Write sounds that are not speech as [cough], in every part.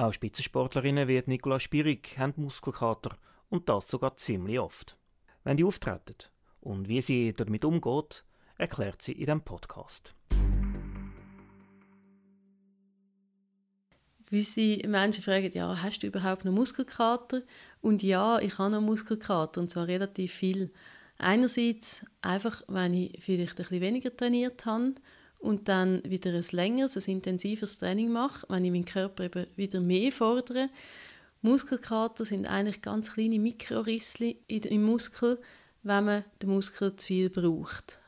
Auch Spitzensportlerinnen wie Nicola Spirig haben Muskelkater und das sogar ziemlich oft. Wenn die auftreten und wie sie damit umgeht, erklärt sie in diesem Podcast. Gewisse Menschen fragen, ja, hast du überhaupt noch Muskelkater? Und ja, ich habe noch Muskelkater, und zwar relativ viel. Einerseits einfach, wenn ich vielleicht ein bisschen weniger trainiert habe und dann wieder ein längeres, ein intensiveres Training mache, wenn ich meinen Körper eben wieder mehr fordere. Muskelkater sind eigentlich ganz kleine Mikrorisse im Muskel, wenn man den Muskel zu viel braucht.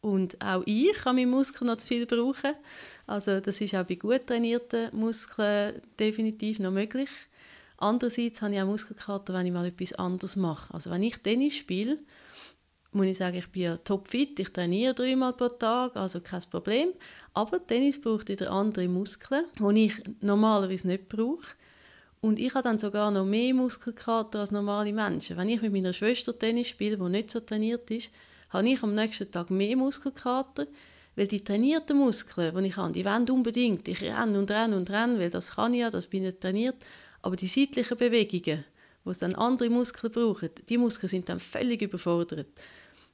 Und auch ich kann meinen Muskel noch zu viel brauchen. Also das ist auch bei gut trainierten Muskeln definitiv noch möglich. Andererseits habe ich auch Muskelkater, wenn ich mal etwas anderes mache. Also wenn ich Tennis spiele, muss ich sagen, ich bin topfit, ich trainiere dreimal pro Tag, also kein Problem. Aber Tennis braucht wieder andere Muskeln, die ich normalerweise nicht brauche. Und ich habe dann sogar noch mehr Muskelkater als normale Menschen. Wenn ich mit meiner Schwester Tennis spiele, die nicht so trainiert ist, habe ich am nächsten Tag mehr Muskelkater, weil die trainierten Muskeln, die ich habe, die wollen unbedingt. Ich renne und renne und renne, weil das kann ich ja, das bin ich trainiert. Aber die seitlichen Bewegungen, wo es dann andere Muskeln brauchen, die Muskeln sind dann völlig überfordert.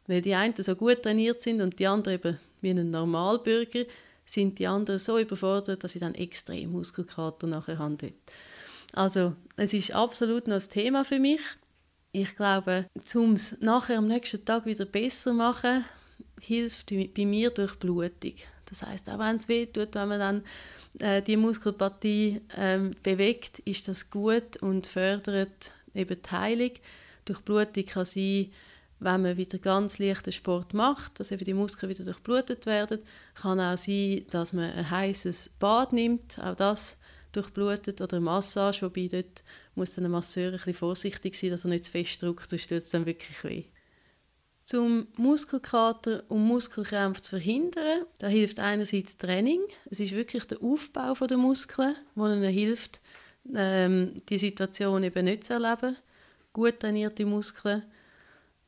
Weil die einen so gut trainiert sind und die anderen eben wie ein Normalbürger, sind die anderen so überfordert, dass sie dann extrem Muskelkater nachher haben. Also es ist absolut noch ein Thema für mich. Ich glaube, um es nachher am nächsten Tag wieder besser zu machen, hilft bei mir durch Blutung. Das heißt, auch wenn es weh tut, wenn man dann äh, die Muskelpartie ähm, bewegt, ist das gut und fördert eben die Heilung. Durch Blutung kann sein, wenn man wieder ganz leichten Sport macht, dass eben die Muskeln wieder durchblutet werden. Kann auch sein, dass man ein heißes Bad nimmt, auch das durchblutet, oder eine Massage, wobei dort muss dann ein Masseur ein vorsichtig sein, dass er nicht zu fest drückt, sonst tut es dann wirklich weh. Zum Muskelkater und Muskelkrämpfe zu verhindern, da hilft einerseits Training. Es ist wirklich der Aufbau der Muskeln, der ihnen hilft, ähm, die Situation eben nicht zu erleben. Gut trainierte Muskeln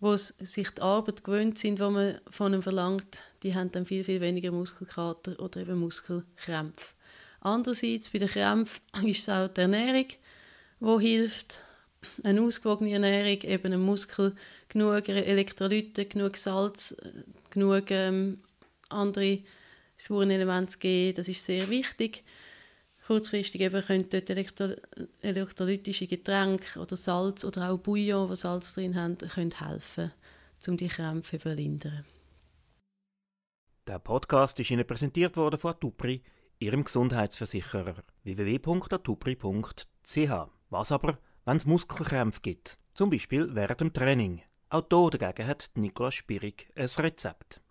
wo sich die Arbeit gewöhnt sind, die man von ihnen verlangt, die haben dann viel, viel weniger Muskelkater oder eben Muskelkrämpfe. Andererseits bei den Krämpfen [laughs] ist es auch die Ernährung, die hilft. Eine ausgewogene Ernährung, eben ein Muskel, genug Elektrolyte, genug Salz, genug ähm, andere Spurenelemente zu geben, das ist sehr wichtig kurzfristig eben können dort elektro elektrolytische Getränke oder Salz oder auch Bouillon, die Salz drin haben, können helfen, um die Krämpfe zu lindern. Der Podcast ist Ihnen präsentiert worden von Atupri, Ihrem Gesundheitsversicherer www.atupri.ch. Was aber, wenn es Muskelkrämpfe gibt, zum Beispiel während dem Training? Auch hier dagegen hat Nicola Spirig ein Rezept.